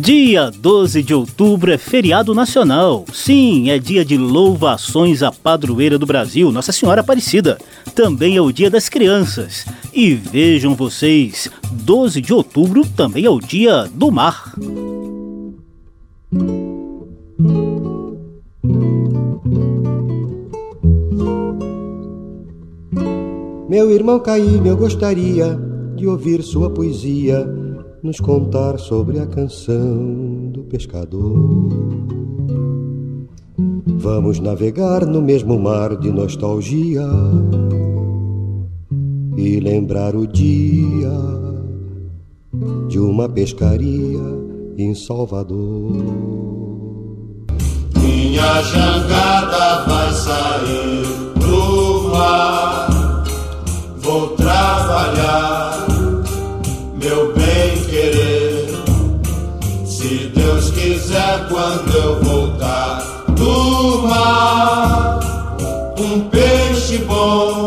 Dia 12 de outubro é feriado nacional. Sim, é dia de louvações à padroeira do Brasil, Nossa Senhora Aparecida. Também é o dia das crianças. E vejam vocês, 12 de outubro também é o dia do mar. Meu irmão Caíme, eu gostaria de ouvir sua poesia nos contar sobre a canção do pescador. Vamos navegar no mesmo mar de nostalgia e lembrar o dia de uma pescaria em Salvador. Minha jangada vai sair pro mar, vou trabalhar, querer. Se Deus quiser, quando eu voltar do mar, um peixe bom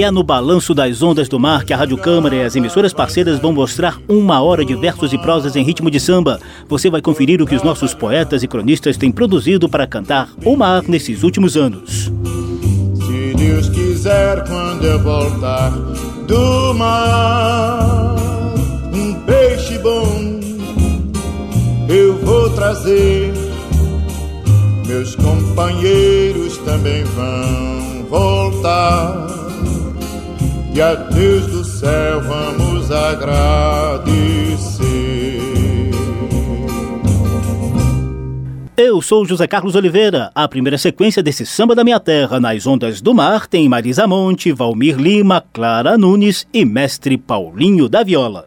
É no balanço das ondas do mar que a Rádio Câmara e as emissoras parceiras vão mostrar uma hora de versos e prosas em ritmo de samba. Você vai conferir o que os nossos poetas e cronistas têm produzido para cantar o mar nesses últimos anos. Se Deus quiser, quando eu voltar do mar, um peixe bom eu vou trazer. Meus companheiros também vão voltar. E a Deus do céu vamos agradecer. Eu sou José Carlos Oliveira. A primeira sequência desse Samba da Minha Terra nas ondas do mar tem Marisa Monte, Valmir Lima, Clara Nunes e mestre Paulinho da Viola.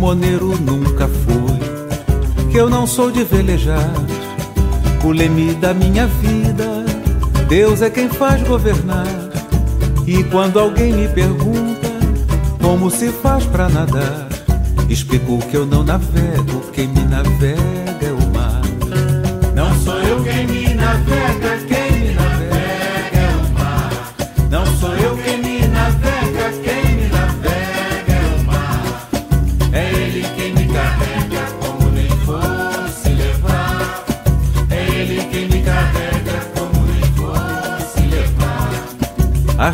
Timoneiro nunca fui, que eu não sou de velejar. O leme da minha vida, Deus é quem faz governar. E quando alguém me pergunta como se faz pra nadar, explico que eu não navego, quem me navega é o mar. Não sou eu quem me navega,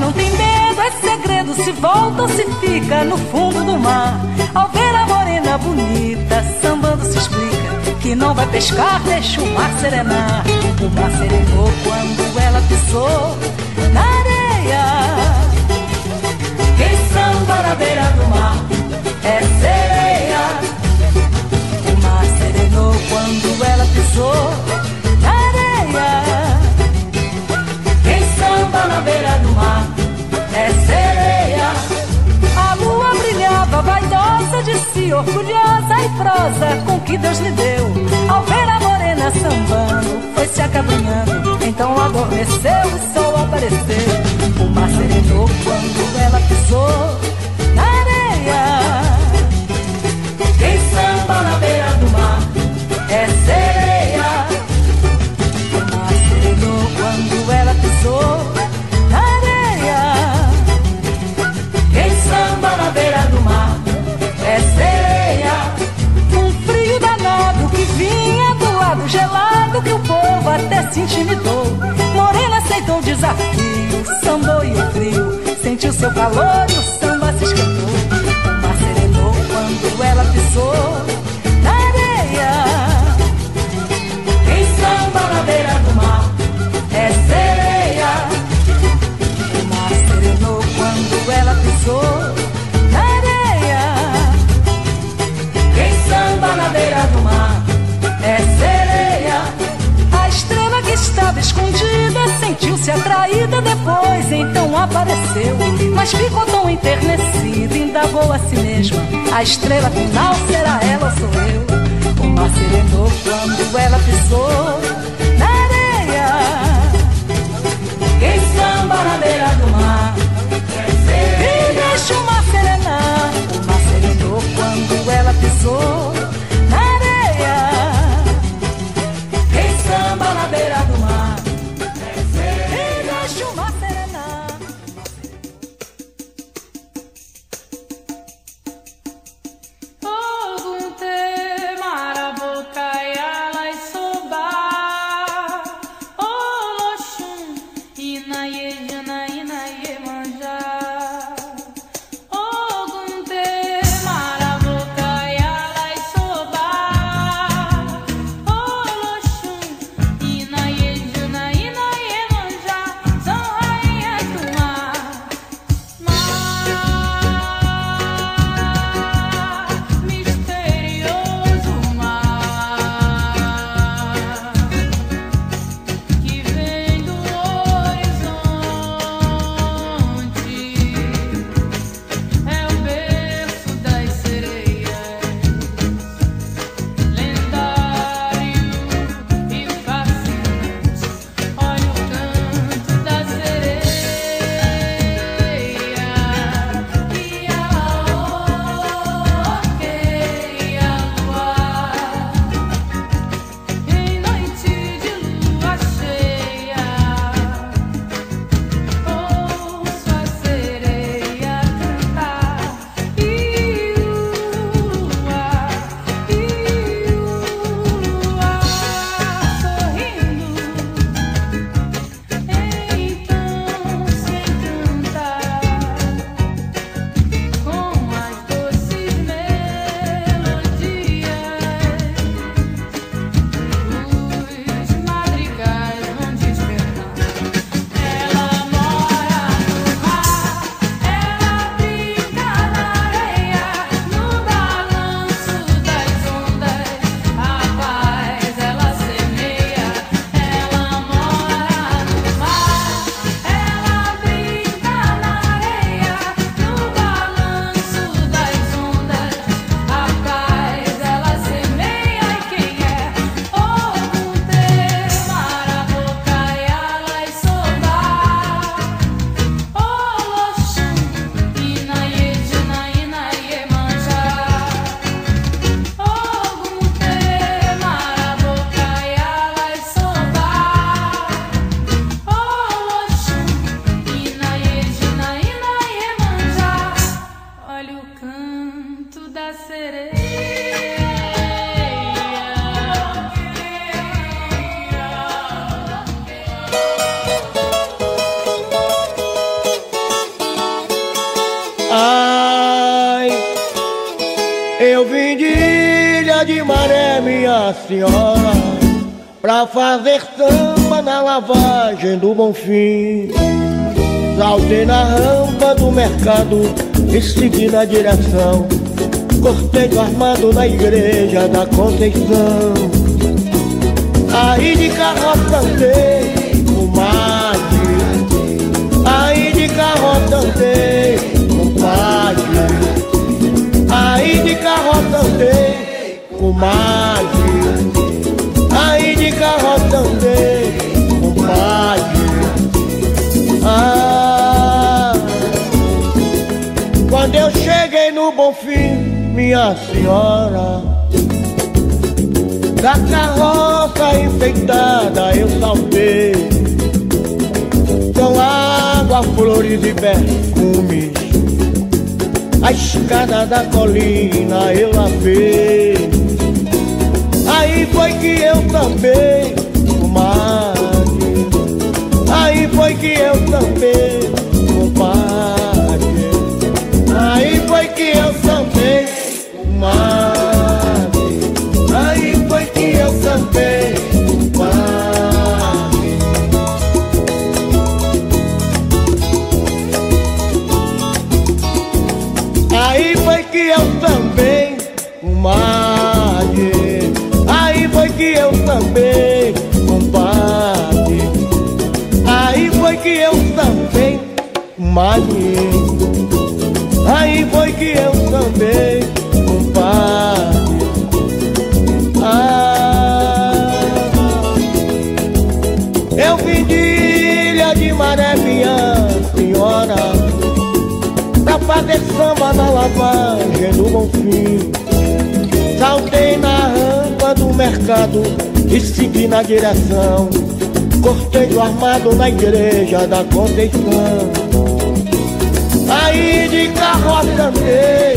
não tem medo, é segredo se volta ou se fica no fundo do mar. Ao ver a morena bonita, sambando se explica que não vai pescar, deixa o mar serenar. O mar serenou quando ela pisou na areia. Quem samba na beira do mar é sereia. O mar serenou quando ela pisou orgulhosa e prosa com que Deus lhe deu. Ao ver a morena sambando, foi se acabrunhando, então adormeceu, o sol apareceu. O mar serenou quando ela pisou mesma. A estrela final será ela sou eu. O mar serenou quando ela pisou na areia. Quem samba na beira do mar e deixa o mar serenar. O mar serenou quando ela pisou. Fazer samba na lavagem do Bonfim. Saltei na rampa do mercado e segui na direção. Cortejo armado na igreja da Conceição. Aí de carroça andei, minha senhora, da carroça enfeitada eu saltei, com água, flores e perfumes, a escada da colina eu lavei. Aí foi que eu também, comadre. Aí foi que eu também, direção. Cortejo armado na igreja da Conceição. Aí de carroça andei,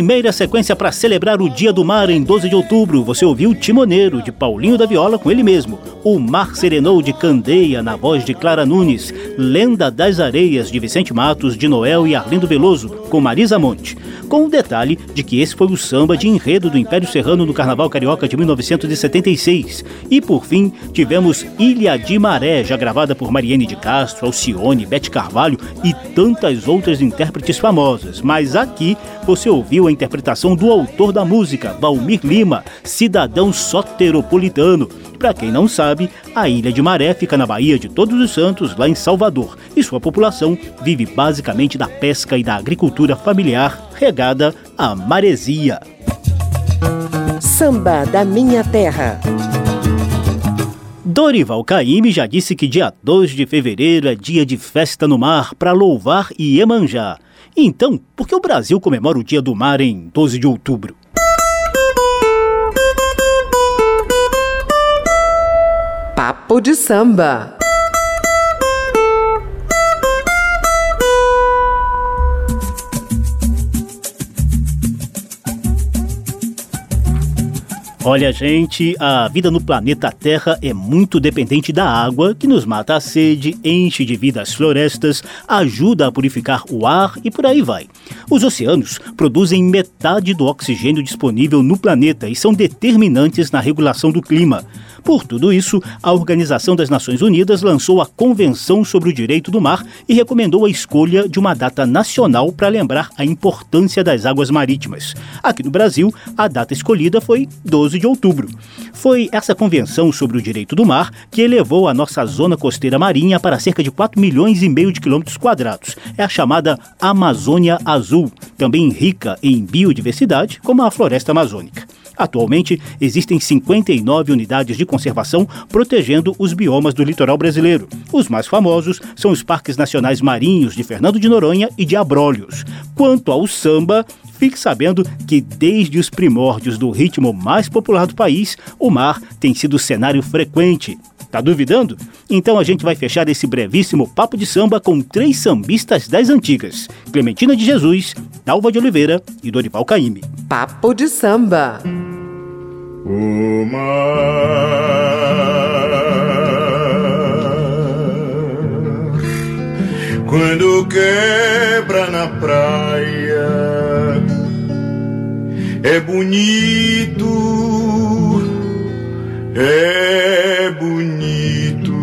Primeira sequência para celebrar o Dia do Mar em 12 de outubro. Você ouviu Timoneiro, de Paulinho da Viola, com ele mesmo. O Mar Serenou, de Candeia, na voz de Clara Nunes. Lenda das Areias, de Vicente Matos, de Noel e Arlindo Veloso, com Marisa Monte. Com o detalhe de que esse foi o samba de enredo do Império Serrano no Carnaval Carioca de 1976. E por fim, tivemos Ilha de Maré, já gravada por Mariene de Castro, Alcione, Bete Carvalho e tantas outras intérpretes famosas. Mas aqui você ouviu a interpretação do autor da música, Valmir Lima, cidadão soteropolitano. Para quem não sabe, a Ilha de Maré fica na Baía de Todos os Santos, lá em Salvador, e sua população vive basicamente da pesca e da agricultura familiar regada à maresia. Samba da Minha Terra. Dorival Caymmi já disse que dia 2 de fevereiro é dia de festa no mar para louvar Iemanjá. Então, por que o Brasil comemora o Dia do Mar em 12 de outubro? Papo de samba. Olha, gente, a vida no planeta Terra é muito dependente da água, que nos mata a sede, enche de vida as florestas, ajuda a purificar o ar e por aí vai. Os oceanos produzem metade do oxigênio disponível no planeta e são determinantes na regulação do clima. Por tudo isso, a Organização das Nações Unidas lançou a Convenção sobre o Direito do Mar e recomendou a escolha de uma data nacional para lembrar a importância das águas marítimas. Aqui no Brasil, a data escolhida foi 12 de outubro. Foi essa convenção sobre o direito do mar que elevou a nossa zona costeira marinha para cerca de 4 milhões e meio de quilômetros quadrados. É a chamada Amazônia Azul, também rica em biodiversidade, como a floresta amazônica. Atualmente, existem 59 unidades de conservação protegendo os biomas do litoral brasileiro. Os mais famosos são os Parques Nacionais Marinhos de Fernando de Noronha e de Abrolhos. Quanto ao samba, fique sabendo que desde os primórdios do ritmo mais popular do país, o mar tem sido cenário frequente. Tá duvidando? Então a gente vai fechar esse brevíssimo papo de samba com três sambistas das antigas: Clementina de Jesus, Dalva de Oliveira e Dorival Caymmi. Papo de samba. O mar, quando quebra na praia, é bonito, é bonito.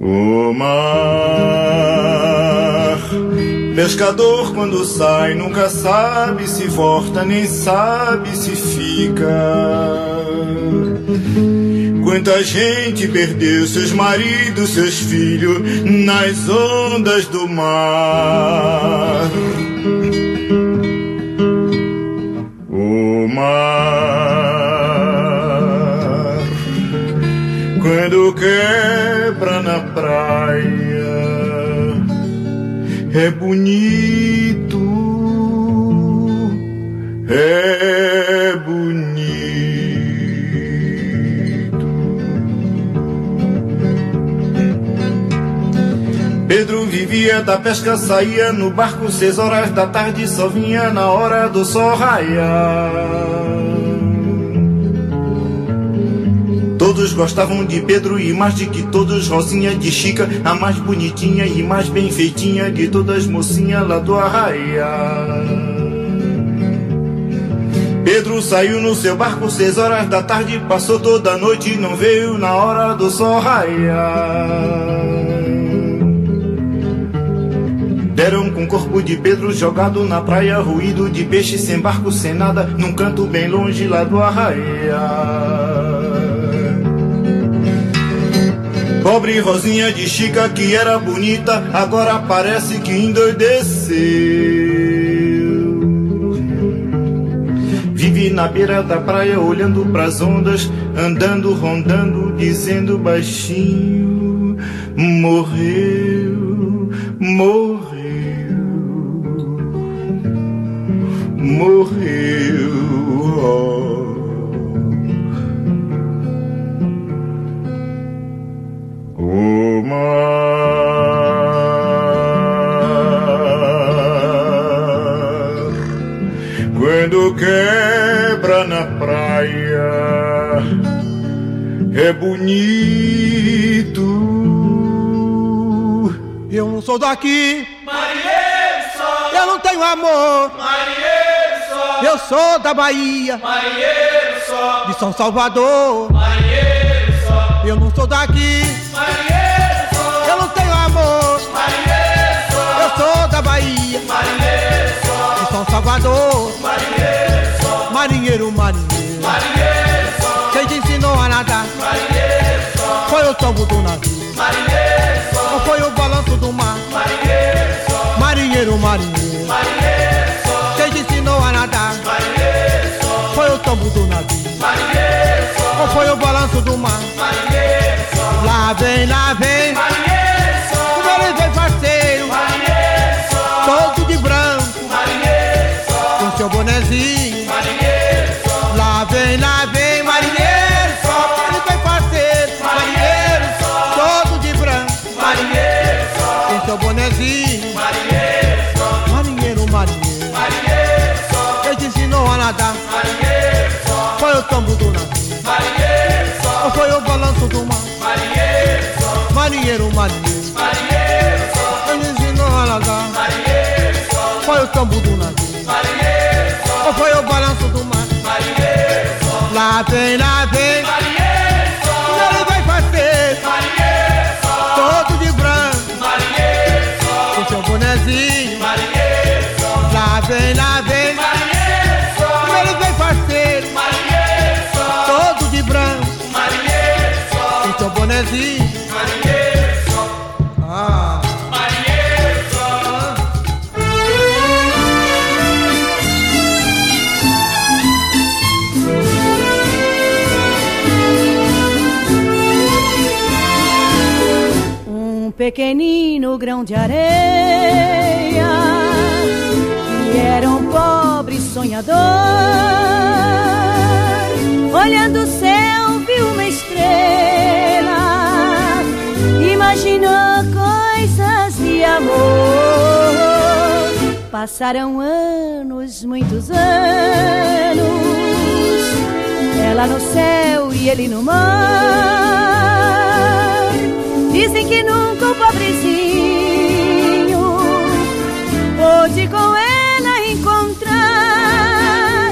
O mar, pescador quando sai, nunca sabe se volta, nem sabe se fica. Quanta gente perdeu seus maridos, seus filhos nas ondas do mar. É bonito, é bonito. Pedro vivia da pesca, saía no barco seis horas da tarde, só vinha na hora do sol raiar. Todos gostavam de Pedro e mais de que todos, Rosinha de Chica, a mais bonitinha e mais bem feitinha de todas mocinha lá do arraia. Pedro saiu no seu barco seis horas da tarde, passou toda a noite e não veio na hora do sol raiar. Deram com o corpo de Pedro jogado na praia, ruído de peixe sem barco, sem nada, num canto bem longe lá do arraia. Pobre Rosinha de Chica, que era bonita, agora parece que endoideceu. Vive na beira da praia, olhando pras ondas, andando, rondando, dizendo baixinho: Morreu, morreu. morreu. O mar, quando quebra na praia, é bonito. Eu não sou daqui. Eu não tenho amor. Eu sou da Bahia. De São Salvador. Eu não sou daqui. São Salvador. Marinheiro, marinheiro. Quem te ensinou a nadar? Foi o tombo do navio. Ou foi o balanço do mar? Marinheiro, marinheiro. Quem te ensinou a nadar? Foi o tombo do navio. Ou foi o balanço do mar? Lá vem, lá vem. Como tombo do navio. Ou foi o balanço do mar? Lá vem, lá vem. Ele vai fazer. Todo de branco. Com seu bonezinho. Lá vem, lá vem. Ele vem parceiro. Todo de branco. Com seu bonezinho. pequenino grão de areia e era um pobre sonhador. Olhando o céu viu uma estrela imaginou coisas de amor. Passaram anos muitos anos ela no céu e ele no mar. Dizem que nunca o pobrezinho pôde com ela encontrar.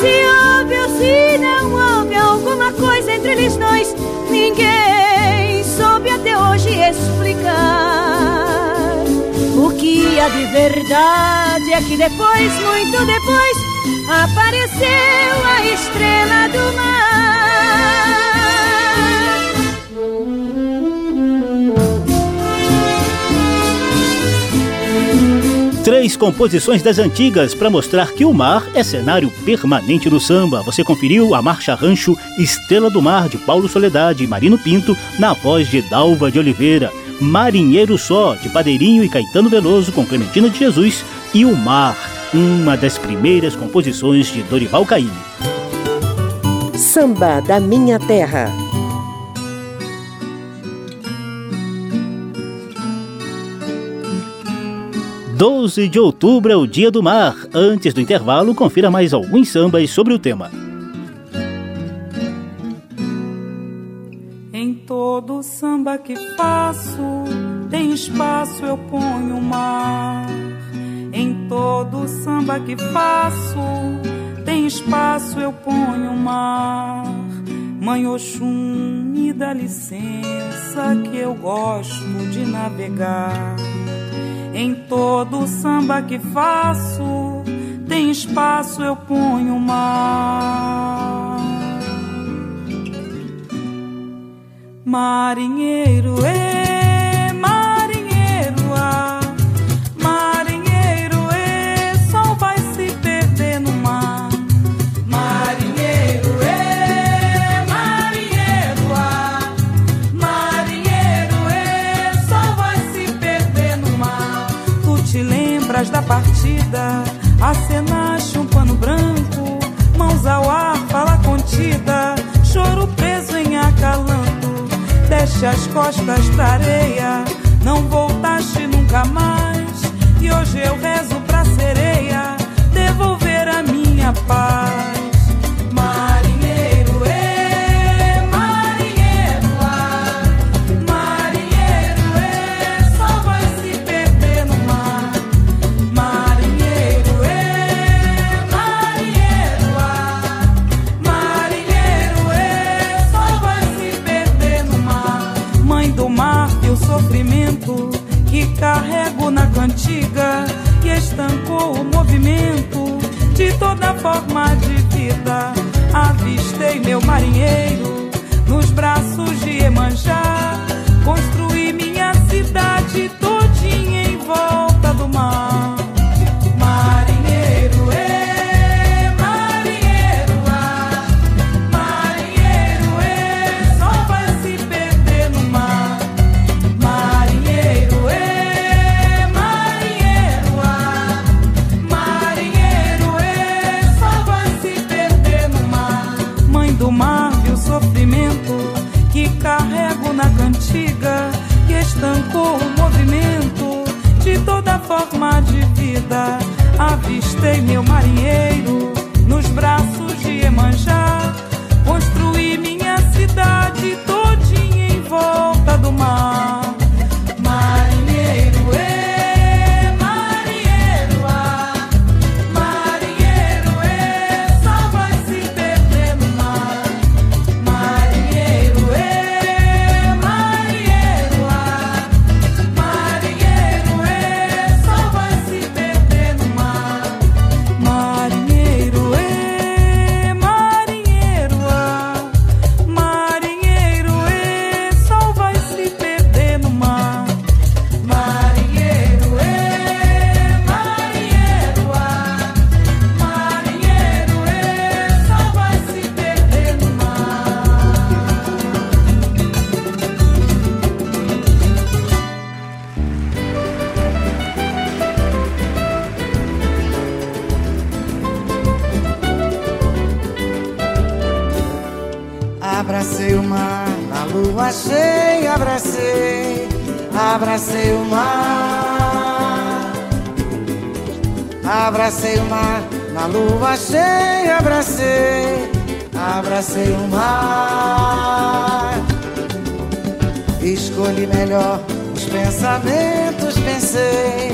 Se houve ou se não houve alguma coisa entre eles dois, ninguém soube até hoje explicar. O que há de verdade é que depois, muito depois, apareceu a estrela do mar. Três composições das antigas para mostrar que o mar é cenário permanente no samba. Você conferiu a marcha rancho Estrela do Mar de Paulo Soledade e Marino Pinto na voz de Dalva de Oliveira. Marinheiro Só de Padeirinho e Caetano Veloso com Clementina de Jesus e O Mar, uma das primeiras composições de Dorival Caymmi. Samba da Minha Terra. Doze de outubro é o Dia do Mar. Antes do intervalo, confira mais alguns sambas sobre o tema. Em todo samba que faço, tem espaço eu ponho o mar. Em todo samba que faço, tem espaço eu ponho o mar. Mãe Oxum, me dá licença que eu gosto de navegar. Em todo samba que faço, tem espaço eu ponho mar. Marinheiro, ê, As costas pra areia, não voltaste nunca mais. E hoje eu rezo pra sereia devolver a minha paz. Na cantiga que estancou o movimento de toda forma de vida. Avistei meu marinheiro nos braços de Emanjá. Construí minha cidade forma de vida. Avistei meu marinheiro nos braços de Emanjá. Abracei o mar na lua cheia, abracei, abracei o mar. Abracei o mar na lua cheia, abracei, abracei o mar. Escolhi melhor os pensamentos, pensei,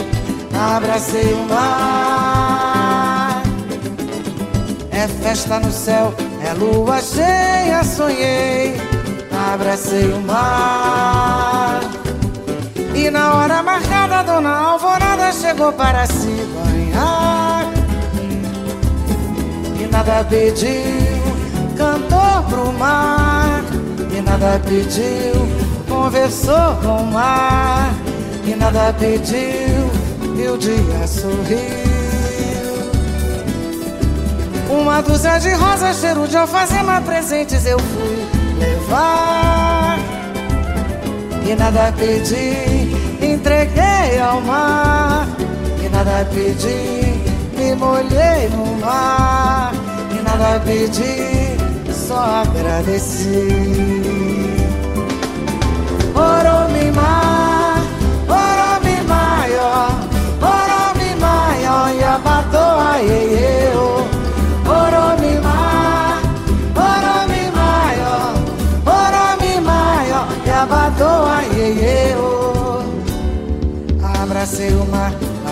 abracei o mar. É festa no céu, é lua cheia, sonhei, abracei o mar. E na hora marcada, Dona Alvorada chegou para se banhar. E nada pediu, cantou pro mar. E nada pediu, conversou com o mar. E nada pediu, e o dia sorriu. Uma dúzia de rosas, cheiro de alfazema, presentes eu fui levar. E nada pedi, entreguei ao mar. E nada pedi, me molhei no mar. E nada pedi, só agradeci. Oromimá, oromimá, ó, oromimá, ó, yabatoa, iê, ó.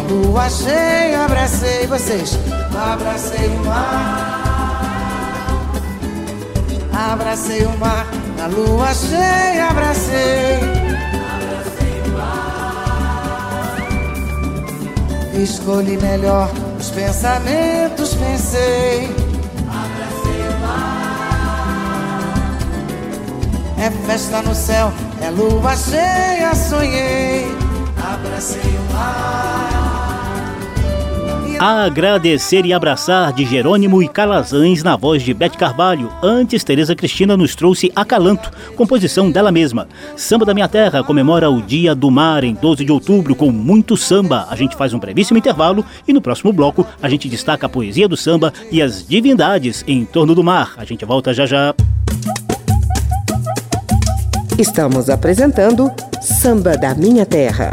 Mar, lua cheia, abracei vocês. Abracei o mar. Abracei o mar, na lua cheia, abracei. Escolhi melhor os pensamentos, pensei. É festa no céu, é lua cheia, sonhei. Abracei o mar. Agradecer e abraçar de Jerônimo e Calazans na voz de Bete Carvalho. Antes, Tereza Cristina nos trouxe Acalanto, composição dela mesma. Samba da Minha Terra comemora o Dia do Mar em 12 de outubro com muito samba. A gente faz um brevíssimo intervalo e no próximo bloco a gente destaca a poesia do samba e as divindades em torno do mar. A gente volta já já. Estamos apresentando Samba da Minha Terra.